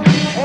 Oh.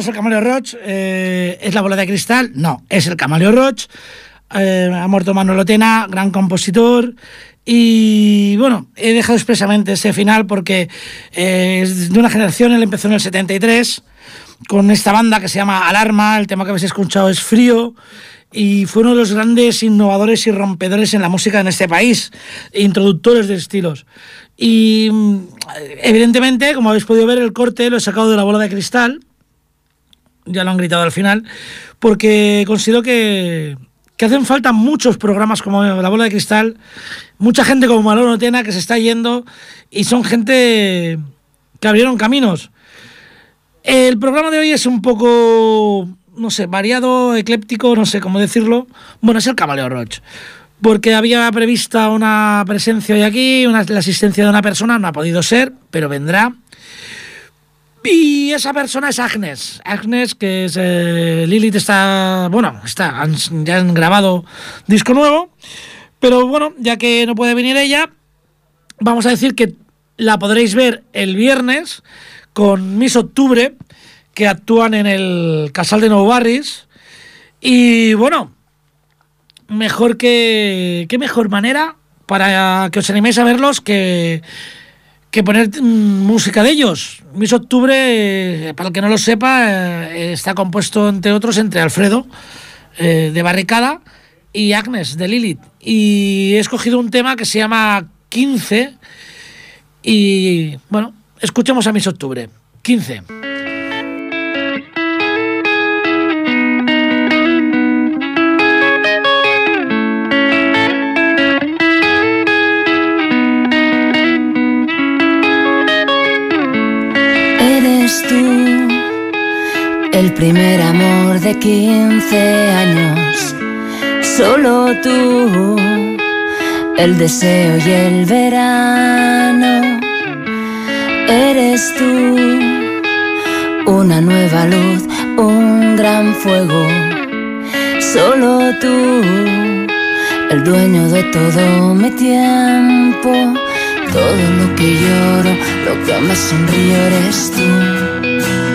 Es el Camaleo Roch. Eh, ¿Es la bola de cristal? No, es el Camaleo Roch. Eh, ha muerto Manuel Otena, gran compositor. Y bueno, he dejado expresamente ese final porque es de una generación, él empezó en el 73 con esta banda que se llama Alarma, el tema que habéis escuchado es Frío y fue uno de los grandes innovadores y rompedores en la música en este país, introductores de estilos. Y mm, evidentemente, como habéis podido ver, el corte lo he sacado de la bola de cristal, ya lo han gritado al final, porque considero que, que hacen falta muchos programas como La Bola de Cristal, mucha gente como Malón Tena que se está yendo y son gente que abrieron caminos. El programa de hoy es un poco, no sé, variado, ecléptico, no sé cómo decirlo. Bueno, es el Cabaleo Roach porque había prevista una presencia hoy aquí, una, la asistencia de una persona, no ha podido ser, pero vendrá. Y esa persona es Agnes. Agnes, que es. Eh, Lilith está. Bueno, está. ya han grabado disco nuevo. Pero bueno, ya que no puede venir ella, vamos a decir que la podréis ver el viernes con Miss Octubre, que actúan en el Casal de Nou Barris. Y bueno, mejor que. ¿Qué mejor manera para que os animéis a verlos que, que poner mm, música de ellos? Miss Octubre, para el que no lo sepa, eh, está compuesto, entre otros, entre Alfredo, eh, de Barricada, y Agnes, de Lilith. Y he escogido un tema que se llama 15. Y bueno, escuchemos a Miss Octubre. 15. Tú, el primer amor de 15 años, solo tú, el deseo y el verano, eres tú, una nueva luz, un gran fuego, solo tú, el dueño de todo mi tiempo todo lo que lloro, lo que me sonríe eres tú.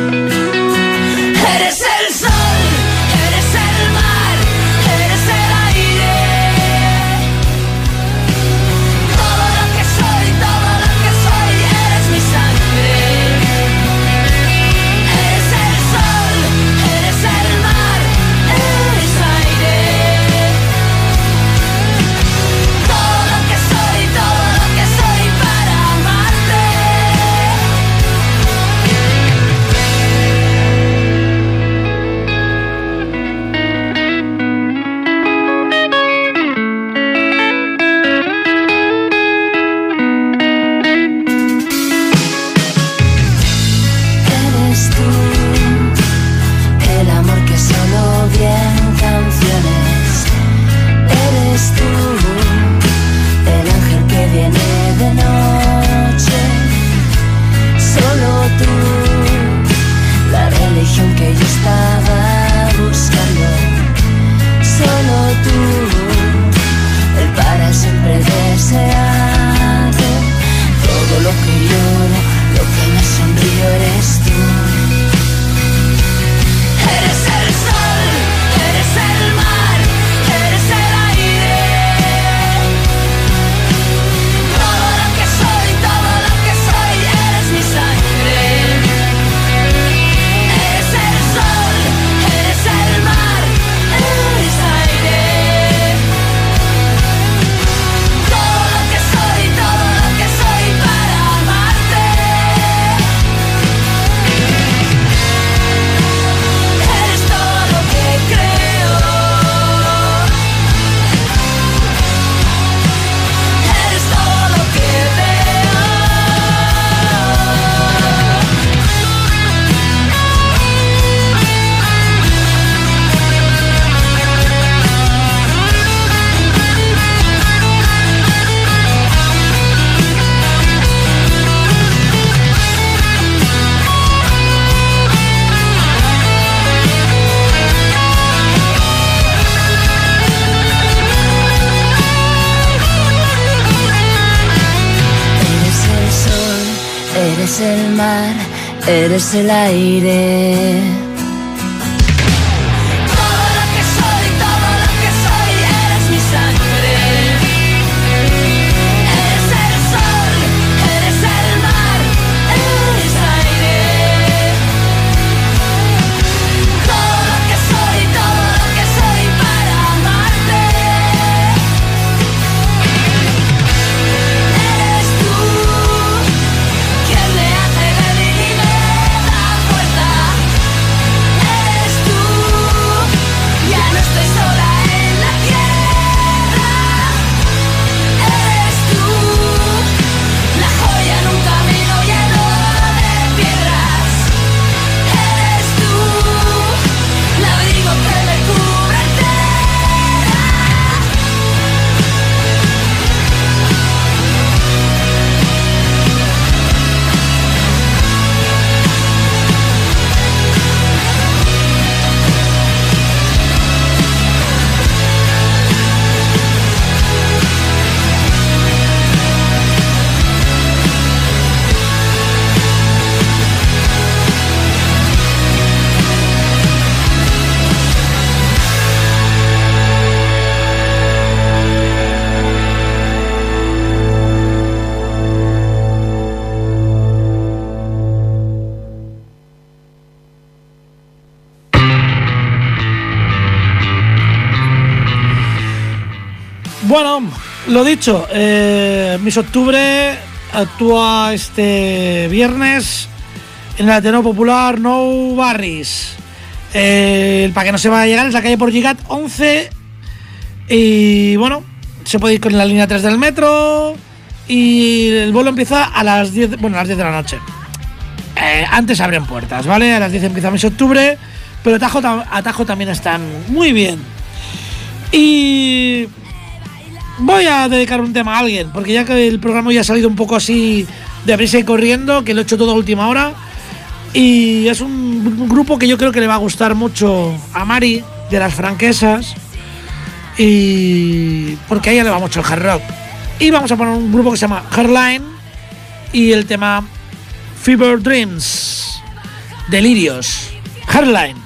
Eres el aire. Lo dicho, eh, Miss Octubre actúa este viernes en el Ateneo Popular No Barris. Eh, para que no se vaya a llegar es la calle por Gigat 11. Y bueno, se puede ir con la línea 3 del metro. Y el vuelo empieza a las 10, bueno, a las 10 de la noche. Eh, antes abren puertas, ¿vale? A las 10 empieza Miss Octubre. Pero Atajo, Atajo también están muy bien. Y voy a dedicar un tema a alguien, porque ya que el programa ya ha salido un poco así de prisa y corriendo, que lo he hecho todo a última hora, y es un grupo que yo creo que le va a gustar mucho a Mari, de las franquesas, y porque a ella le va mucho el hard rock. Y vamos a poner un grupo que se llama Hardline y el tema Fever Dreams, Delirios, Hardline.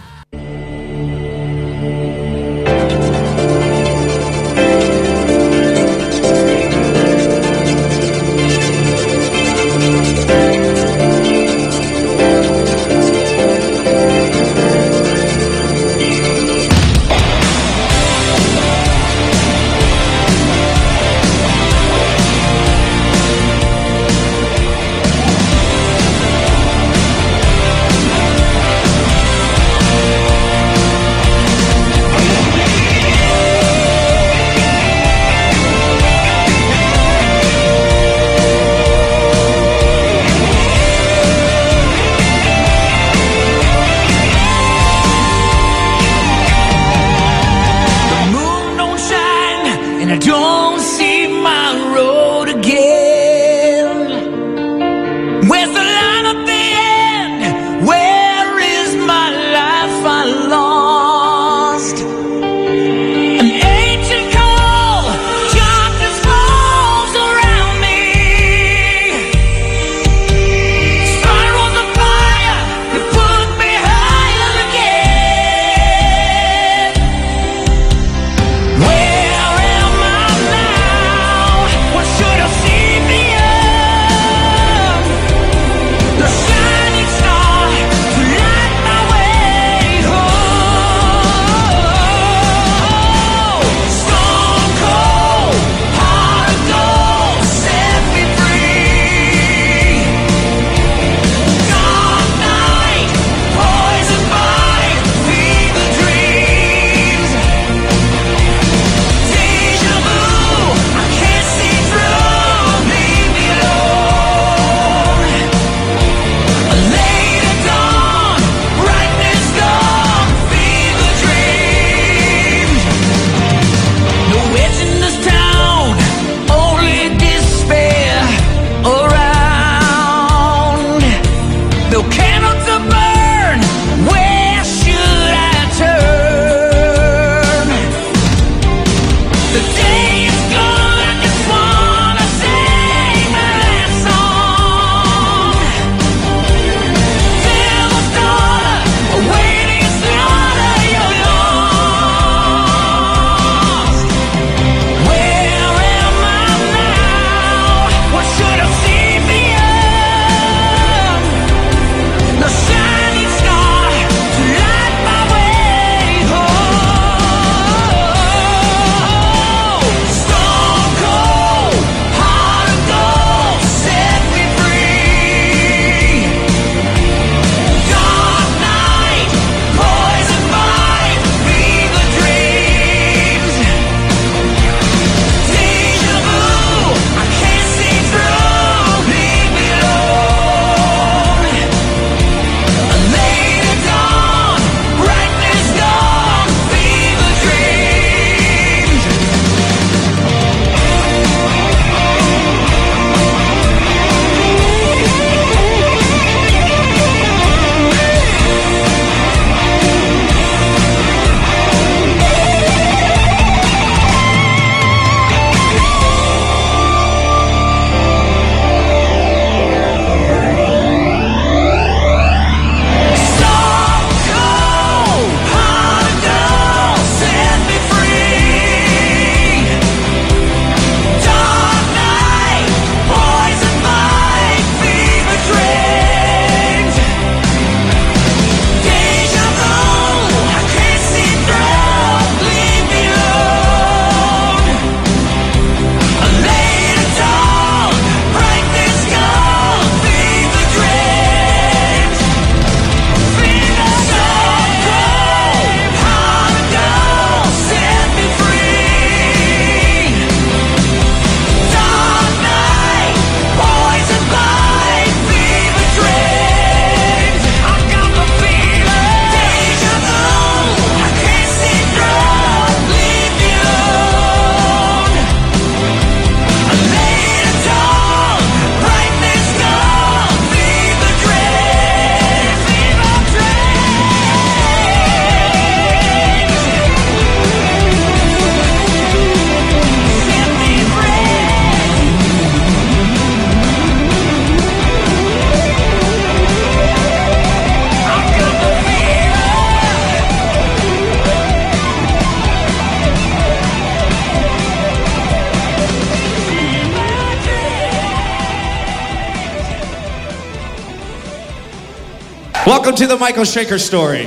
To the Michael Shaker story.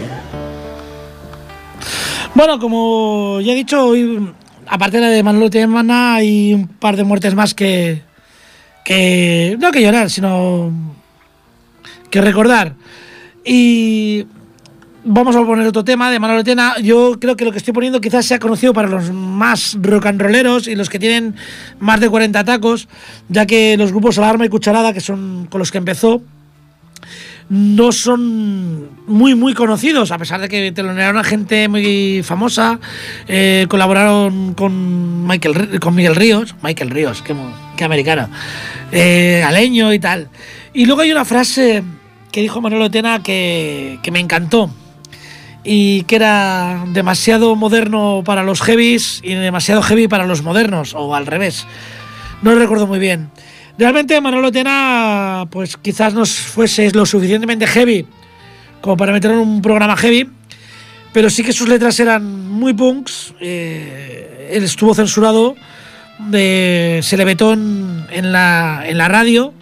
Bueno, como ya he dicho, hoy, aparte de Manolo Temana, hay un par de muertes más que, que. No que llorar, sino. que recordar. Y. Vamos a poner otro tema de Manolo Tena. Yo creo que lo que estoy poniendo quizás sea conocido para los más rock and rolleros y los que tienen más de 40 tacos, ya que los grupos Alarma y Cucharada, que son con los que empezó, no son muy, muy conocidos, a pesar de que telonearon a gente muy famosa, eh, colaboraron con, Michael, con Miguel Ríos, Michael Ríos, qué, qué americano, eh, Aleño y tal. Y luego hay una frase que dijo Manuel Tena que, que me encantó y que era demasiado moderno para los heavies y demasiado heavy para los modernos, o al revés. No lo recuerdo muy bien. Realmente Manolo Tena, pues quizás no fuese lo suficientemente heavy como para meter en un programa heavy, pero sí que sus letras eran muy punks. Eh, él estuvo censurado, de, se le vetó en, la, en la radio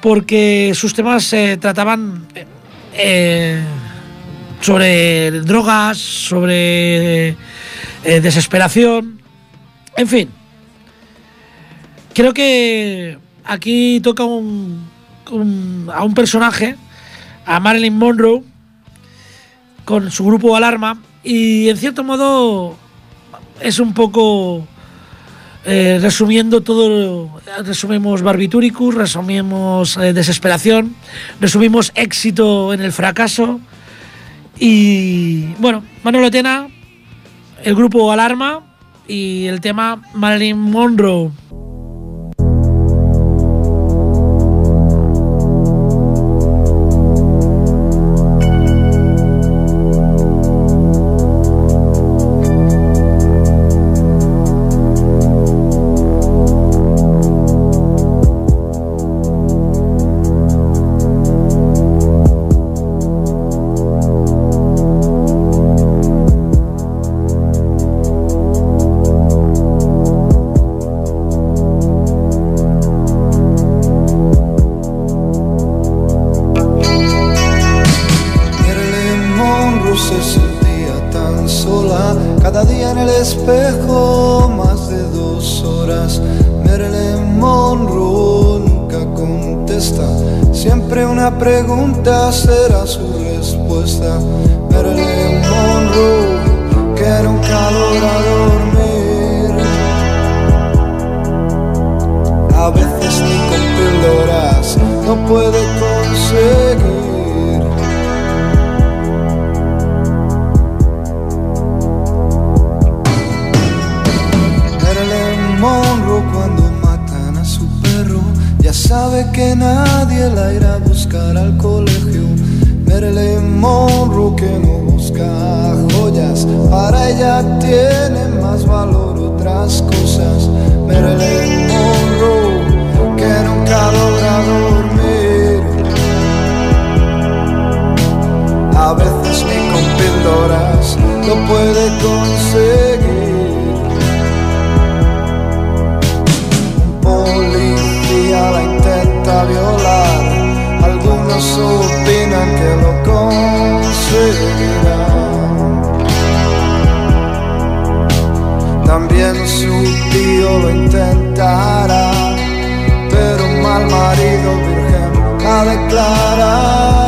porque sus temas se trataban eh, sobre drogas, sobre eh, desesperación, en fin creo que aquí toca un, a un personaje, a Marilyn Monroe, con su grupo Alarma, y en cierto modo es un poco eh, resumiendo todo, resumimos Barbitúricus, resumimos eh, desesperación, resumimos éxito en el fracaso, y bueno, Manuel Tena, el grupo Alarma y el tema Marilyn Monroe. a veces ni con píldoras lo puede conseguir. Un la intenta violar, algunos opinan que lo conseguirá. También su tío lo intentará, pero un mal marido virgen la declarará.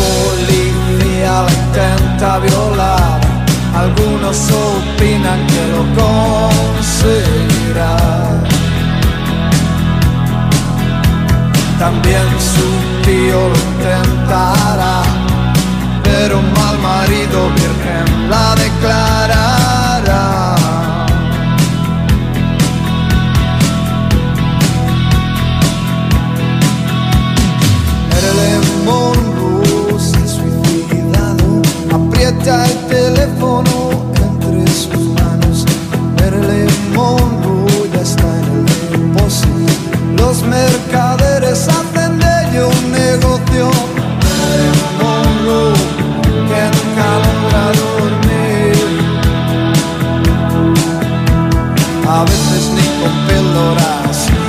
Policía la intenta violar, algunos opinan que lo conseguirá. También su tío lo intentará, pero mal marido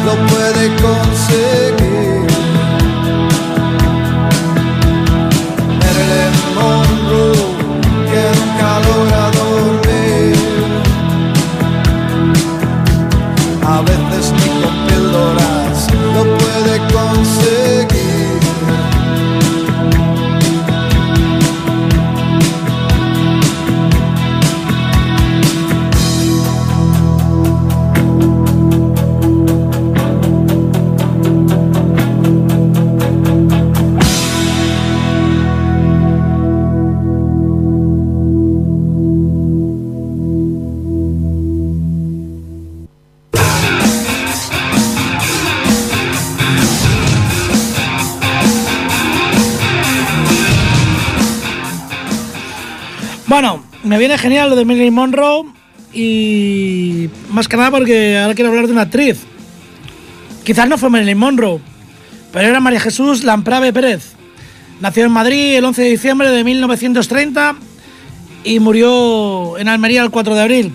lo puede conseguir. Bueno, me viene genial lo de Marilyn Monroe y más que nada porque ahora quiero hablar de una actriz. Quizás no fue Marilyn Monroe, pero era María Jesús Lamprave Pérez. Nació en Madrid el 11 de diciembre de 1930 y murió en Almería el 4 de abril.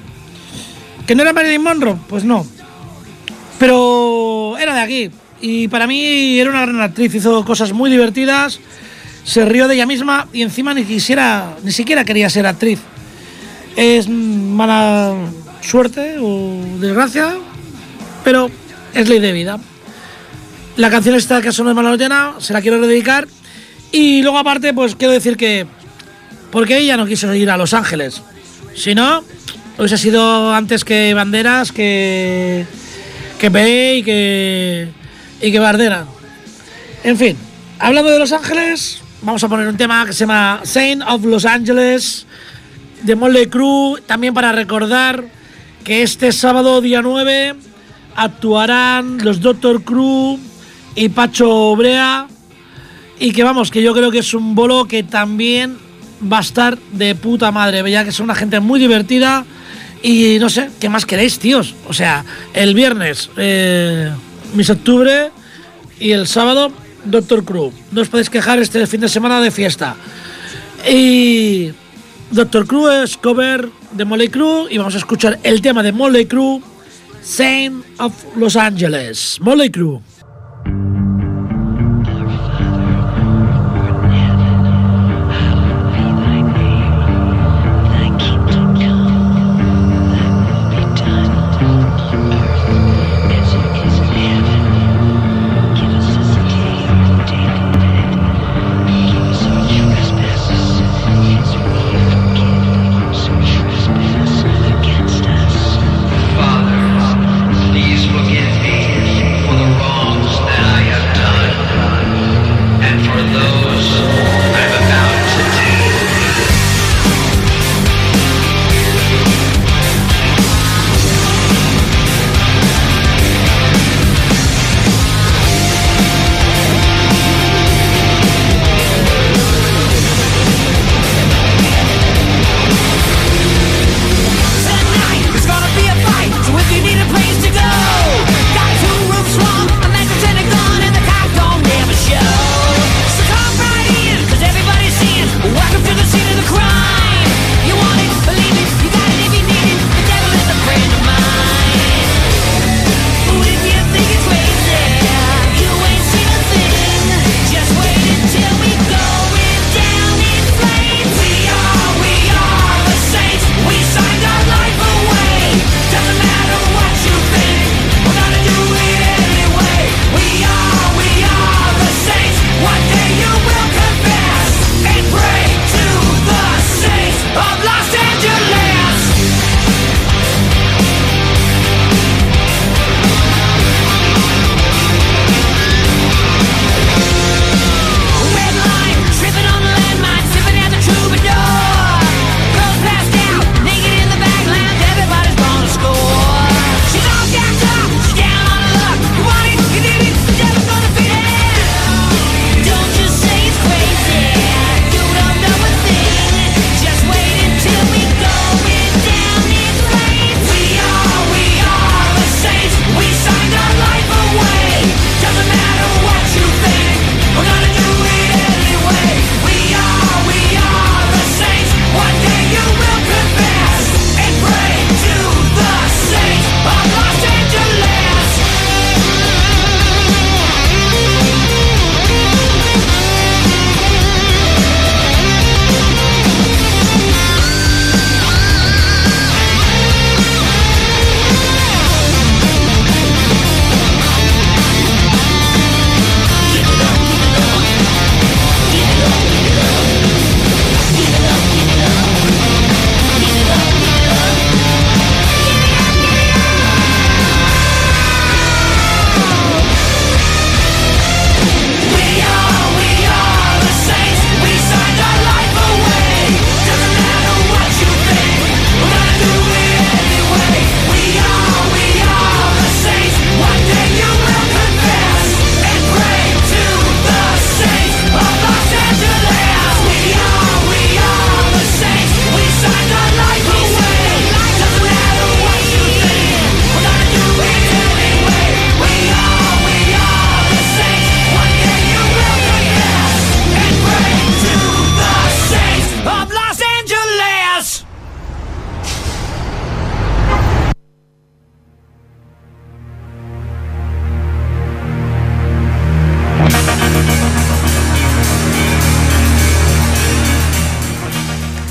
¿Que no era Marilyn Monroe? Pues no. Pero era de aquí. Y para mí era una gran actriz, hizo cosas muy divertidas, se rió de ella misma y encima ni quisiera, ni siquiera quería ser actriz. Es mala suerte o desgracia, pero es ley de vida. La canción esta que sonó de Malotena se la quiero dedicar. Y luego aparte, pues quiero decir que porque ella no quiso ir a Los Ángeles. Si no, hubiese sido antes que Banderas, que que Pei y que y que Bardera. En fin, hablando de Los Ángeles, vamos a poner un tema que se llama Saint of Los Angeles de Motley Crue, también para recordar que este sábado día 9 actuarán los Doctor Crue y Pacho Obrea y que vamos, que yo creo que es un bolo que también va a estar de puta madre, ya que son una gente muy divertida y no sé, ¿qué más queréis, tíos? O sea, el viernes, eh, Miss Octubre y el sábado, Doctor Crue. No os podéis quejar este fin de semana de fiesta. Y Doctor Crue es cover de Molly Crue y vamos a escuchar el tema de Molly Crue, Saint of Los Angeles. Molly Crue.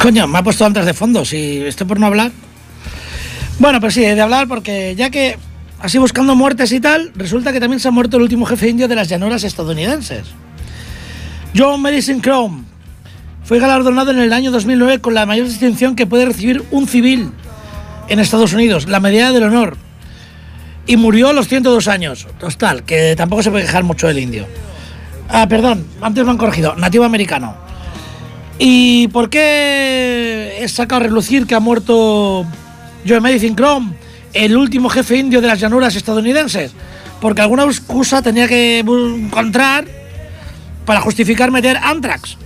Coño, me ha puesto antes de fondo, si estoy por no hablar. Bueno, pues sí, he de hablar porque ya que así buscando muertes y tal, resulta que también se ha muerto el último jefe indio de las llanuras estadounidenses. John Madison Chrome fue galardonado en el año 2009 con la mayor distinción que puede recibir un civil en Estados Unidos, la medalla del honor. Y murió a los 102 años. Total, que tampoco se puede quejar mucho del indio. Ah, perdón, antes me han corregido, nativo americano. ¿Y por qué he sacado a relucir que ha muerto Joe Medicine Chrome, el último jefe indio de las llanuras estadounidenses? Porque alguna excusa tenía que encontrar para justificar meter Anthrax.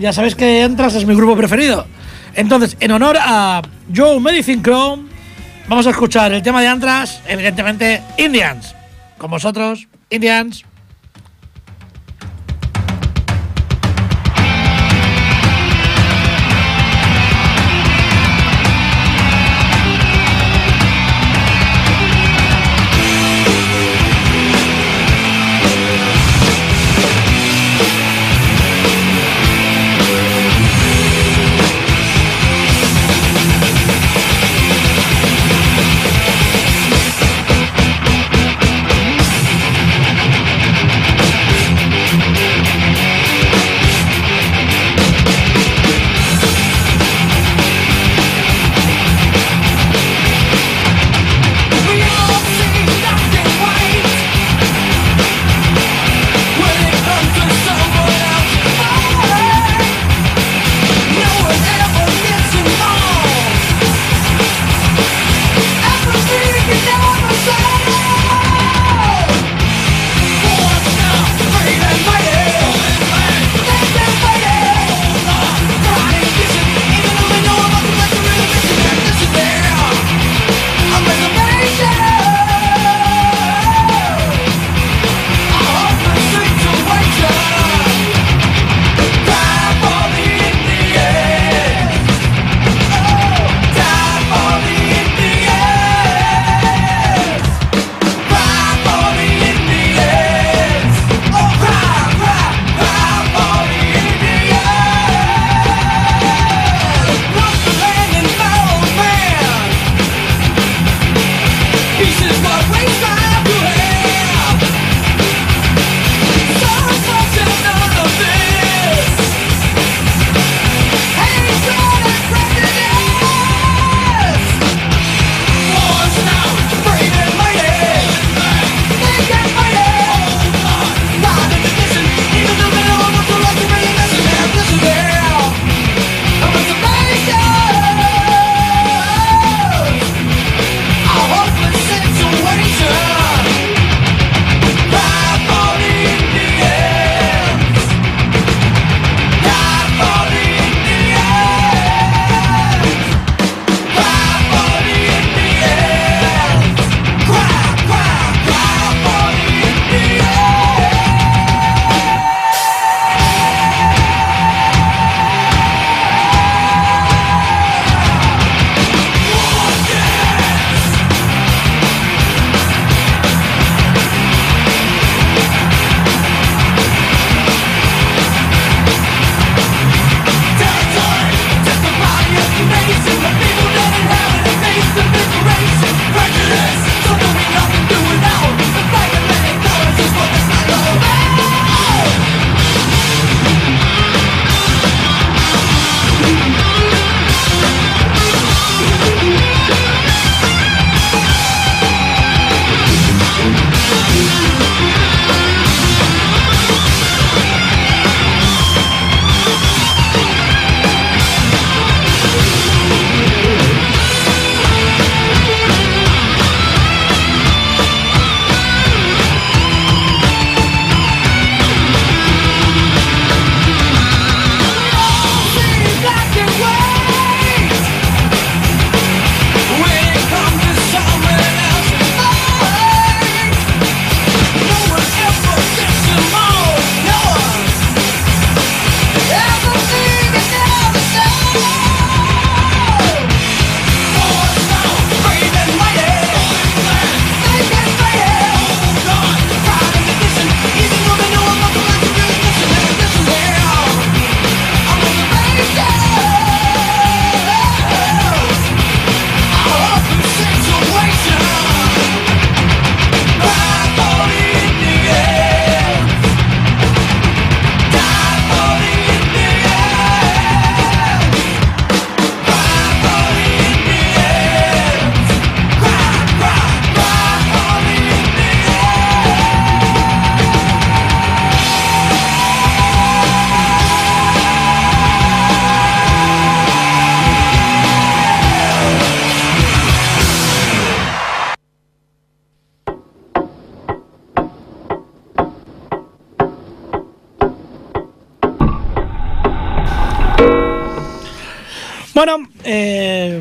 Ya sabéis que Anthrax es mi grupo preferido. Entonces, en honor a Joe Medicine Chrome, vamos a escuchar el tema de Anthrax, evidentemente Indians. Con vosotros, Indians.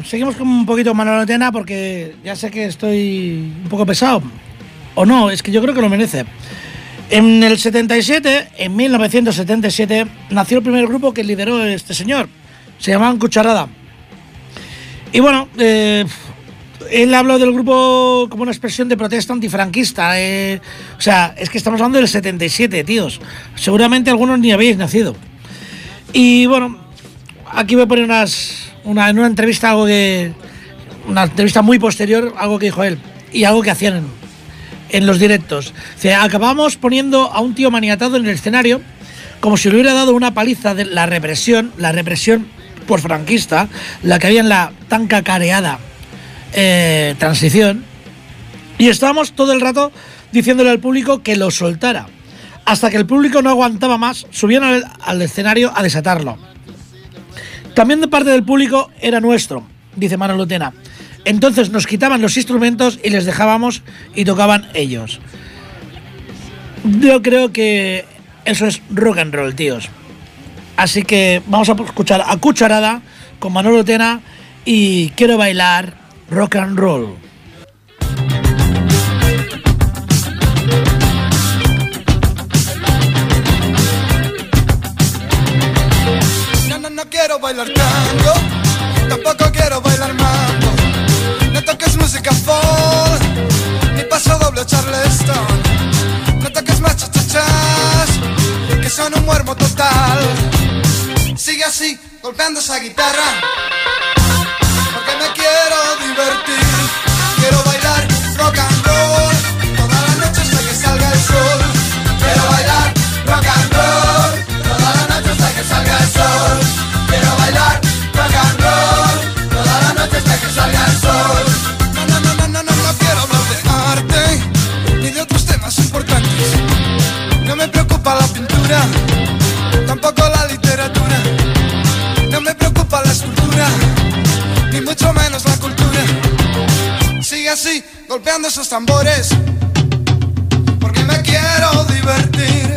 Seguimos con un poquito Manolo Tena porque ya sé que estoy un poco pesado. O no, es que yo creo que lo merece. En el 77, en 1977, nació el primer grupo que lideró este señor. Se llamaban Cucharada. Y bueno, eh, él habló del grupo como una expresión de protesta antifranquista. eh, o sea, es que estamos hablando del 77, tíos. Seguramente algunos ni habéis nacido. Y bueno, aquí voy a poner unas, una, en una entrevista algo que. Una entrevista muy posterior, algo que dijo él. Y algo que hacían en, los directos. Acabamos poniendo a un tío maniatado en el escenario como si le hubiera dado una paliza de la represión, la represión por franquista, la que había en la tan cacareada eh, transición. Y estábamos todo el rato diciéndole al público que lo soltara. Hasta que el público no aguantaba más, subían al escenario a desatarlo. También de parte del público era nuestro, dice Manolo Tena. Entonces nos quitaban los instrumentos y les dejábamos y tocaban ellos. Yo creo que eso es rock and roll, tíos. Así que vamos a escuchar a Cucharada con Manolo Tena y quiero bailar rock and roll. Quiero bailar tango, tampoco quiero bailar mambo. No toques música folk, ni paso doble charleston. No toques más chachachas, que son un muermo total. Sigue así, golpeando esa guitarra, golpeando esos tambores, porque me quiero divertir.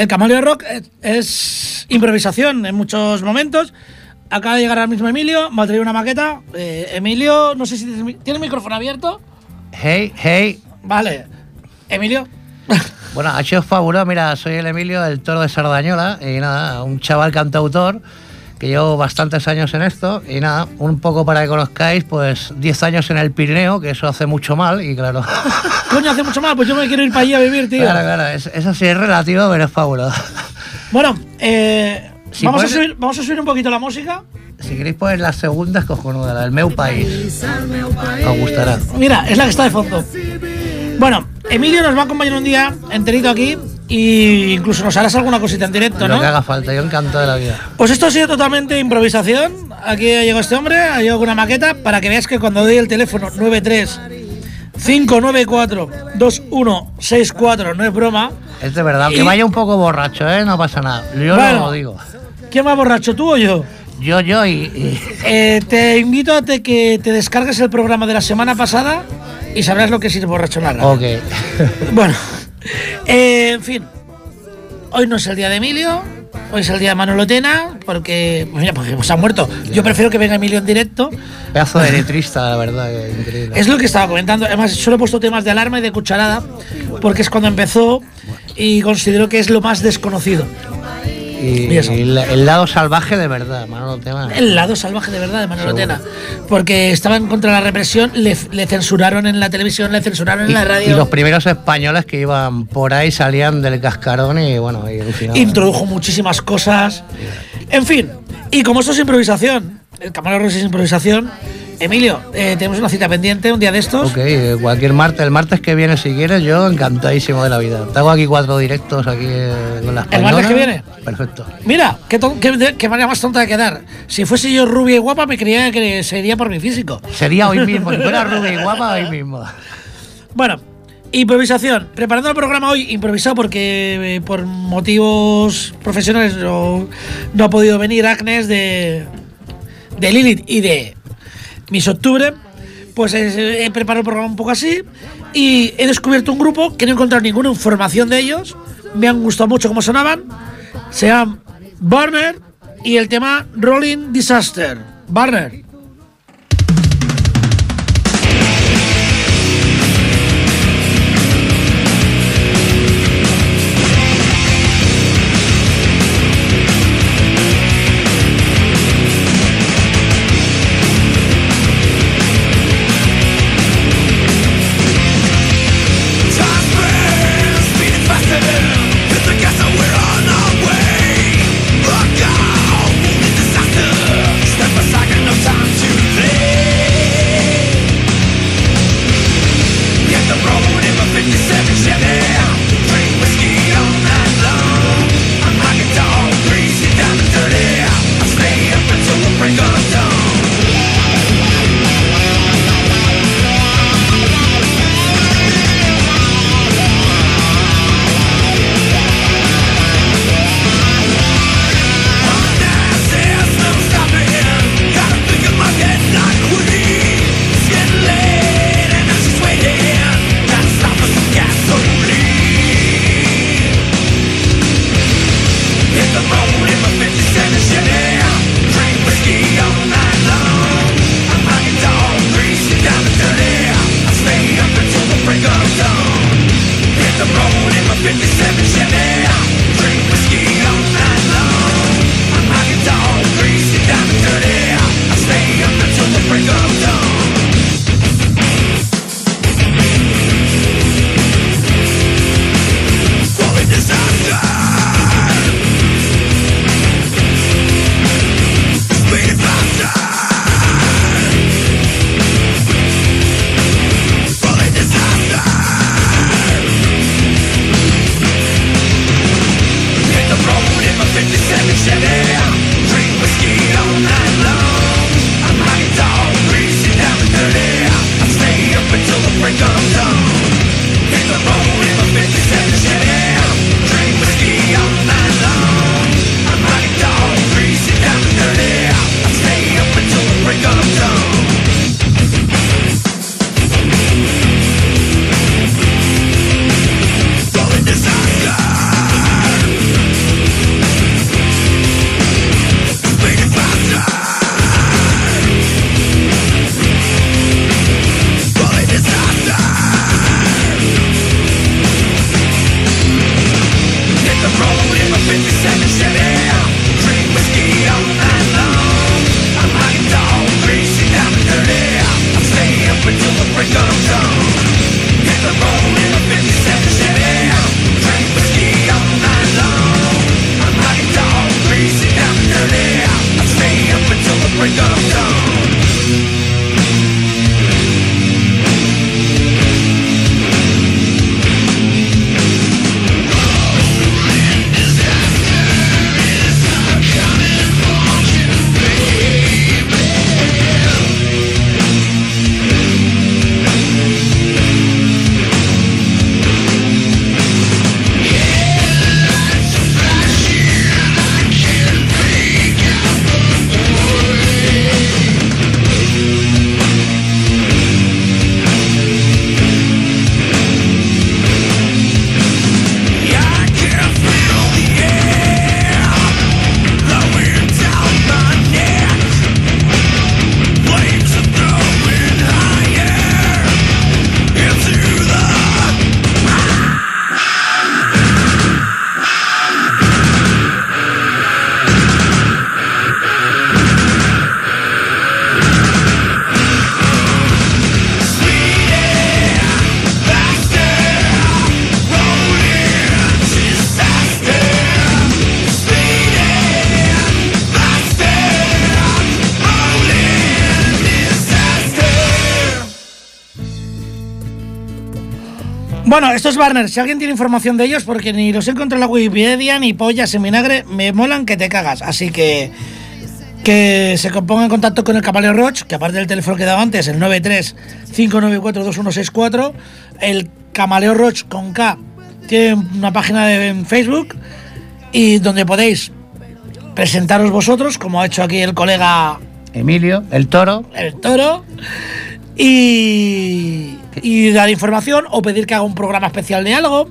El Camaleo Rock es, es improvisación en muchos momentos. Acaba de llegar ahora mismo Emilio, me ha traído una maqueta. Eh, Emilio, no sé si tienes, ¿tienes el micrófono abierto. Hey, hey. Vale. Emilio. Bueno, ha sido fabuloso. Mira, soy el Emilio del Toro de Sardañola y nada, un chaval cantautor que llevo bastantes años en esto y nada, un poco para que conozcáis, pues 10 años en el Pirineo, que eso hace mucho mal y claro, Coño, hace mucho más, pues yo me quiero ir para allí a vivir, tío. claro, claro, es- eso sí es relativo, pero es fabuloso. Bueno, eh, Si vamos, a subir, vamos a subir un poquito la música. Si queréis poner la segunda, es cojonuda, la del meu país. Os gustará. Mira, es la que está de fondo. Bueno, Emilio nos va a acompañar un día enterito aquí Y incluso nos harás alguna cosita en directo, Lo ¿no? que haga falta, yo encantado de la vida. Pues esto ha sido totalmente improvisación. Aquí ha llegado este hombre, ha llegado con una maqueta para que veas que cuando doy el teléfono 93 594 2164 no es broma. Es de verdad, Y- que vaya un poco borracho, ¿eh? No pasa nada. Yo Bueno. lo digo. ¿Quién más borracho, tú o yo? Yo, yo y... y- Eh, te invito a te- que te descargues el programa de la semana pasada y sabrás lo que es ir borracho en la radio. Ok. Bueno, eh, en fin. Hoy no es el día de Emilio, hoy es el día de Manolo Tena, porque, pues mira, porque se ha muerto. Yo prefiero que venga Emilio en directo. Pedazo de letrista, la verdad, increíble. Es lo que estaba comentando. Además, solo he puesto temas de alarma y de cucharada, porque es cuando empezó y considero que es lo más desconocido. Y, y la- el lado salvaje de verdad, Manolo Tema. El lado salvaje de verdad de Manolo Seguro. Tena. Porque estaban contra la represión, le, le censuraron en la televisión, le censuraron en Y, la radio. y los primeros españoles que iban por ahí salían del cascarón y bueno, y alucinaban. introdujo muchísimas cosas. En fin, y como esto es improvisación, el Camarero es improvisación, Emilio, eh, tenemos una cita pendiente un día de estos. Ok, eh, cualquier martes, el martes que viene si quieres, yo encantadísimo de la vida. Tengo aquí cuatro directos aquí eh, con las ¿El martes que viene? Perfecto. Mira, qué, ton- qué- qué manera más tonta de quedar. Si fuese yo rubia y guapa, me creía que sería por mi físico. Sería hoy mismo, si fuera rubia y guapa, hoy mismo. Bueno, improvisación. Preparando el programa hoy, improvisado porque eh, por motivos profesionales no, no ha podido venir Agnes de, de Lilith y de Miss Octubre. Pues eh, he preparado el programa un poco así y he descubierto un grupo que no he encontrado ninguna información de ellos. Me han gustado mucho cómo sonaban. Se llaman Barner y el tema Rolling Disaster. Barner. Estos Barners, si alguien tiene información de ellos, porque ni los he encontrado en la Wikipedia, ni pollas en vinagre, me molan que te cagas. Así que que se ponga en contacto con el Camaleo Roach, que aparte del teléfono que daba antes, el 93-594-2164, el Camaleo Roach con K tiene una página de en Facebook y donde podéis presentaros vosotros, como ha hecho aquí el colega Emilio, el toro. el toro, y, y dar información o pedir que haga un programa especial de algo,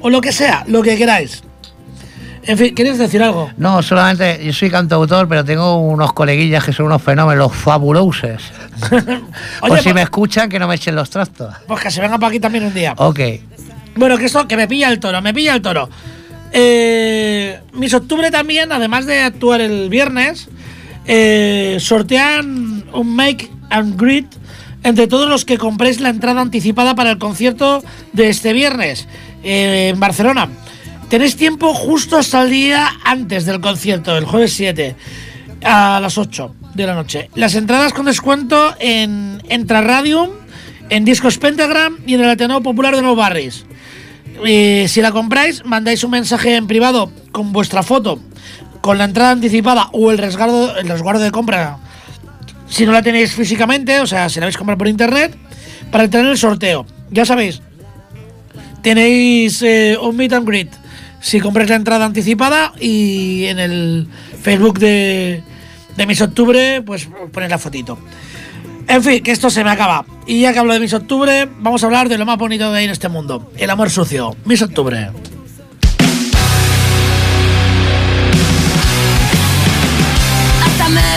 o lo que sea, lo que queráis. En fin, ¿quieres decir algo? No, solamente yo soy cantautor, pero tengo unos coleguillas que son unos fenómenos fabulosos. Oye, si pues- me escuchan, que no me echen los trastos. Pues que se vengan para aquí también un día. Ok. Bueno, que esto, que me pilla el toro, me pilla el toro. Eh, Miss Octubre también, además de actuar el viernes, eh, sortean un make and greet entre todos los que compréis la entrada anticipada para el concierto de este viernes eh, en Barcelona. Tenéis tiempo justo hasta el día antes del concierto, el jueves 7, a las 8 de la noche. Las entradas con descuento en Entraradium, en Discos Pentagram y en el Ateneo Popular de Nou Barris. Eh, si la compráis, mandáis un mensaje en privado con vuestra foto, con la entrada anticipada o el resguardo de compra, si no la tenéis físicamente, o sea, si la habéis comprado por internet, para entrar en el sorteo. Ya sabéis, tenéis eh, un meet and greet si compráis la entrada anticipada y en el Facebook de, de Miss Octubre, pues ponéis la fotito. En fin, que esto se me acaba. Y ya que hablo de Miss Octubre, vamos a hablar de lo más bonito que hay en este mundo: el amor sucio. Miss Octubre.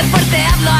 Fuerte, hazlo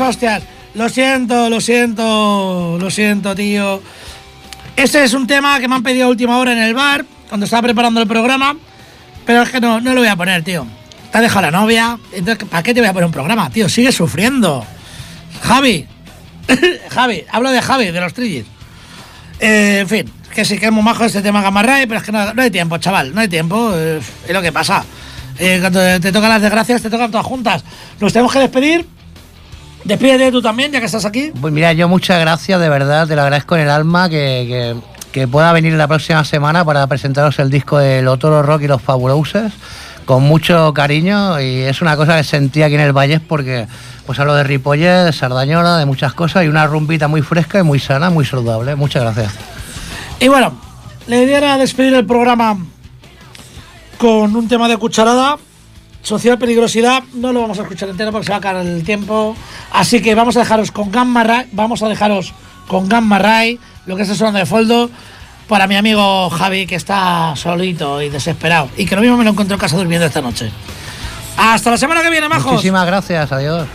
Hostias. Lo siento, lo siento, lo siento, tío. Ese es un tema que me han pedido a última hora en el bar, cuando estaba preparando el programa. Pero es que no, no lo voy a poner, tío. Te ha dejado la novia. Entonces, ¿para qué te voy a poner un programa, tío? Sigue sufriendo. Javi. Javi, hablo de Javi, de los trillis. Eh, en fin, que sí que es muy majo este tema Gamarray, pero es que no, no hay tiempo, chaval, no hay tiempo. eh, es lo que pasa. Eh, cuando te tocan las desgracias, te tocan todas juntas. Nos tenemos que despedir. Despídete tú también, ya que estás aquí. Pues mira, yo muchas gracias, de verdad, te lo agradezco en el alma que, que- que pueda venir la próxima semana para presentaros el disco de Lotoro Rock y los Fabulouses con mucho cariño y es una cosa que sentí aquí en el Valle porque pues hablo de Ripollet, de Sardañola, de muchas cosas y una rumbita muy fresca y muy sana, muy saludable. Muchas gracias. Y bueno, la idea era despedir el programa con un tema de cucharada. Social peligrosidad, no lo vamos a escuchar entero porque se va a acabar el tiempo. Así que vamos a dejaros con Gamma Ray, vamos a dejaros con Gamma Ray, lo que está sonando de foldo, para mi amigo Javi, que está solito y desesperado. Y que lo mismo me lo encuentro en casa durmiendo esta noche. Hasta la semana que viene, majos. Muchísimas gracias, adiós.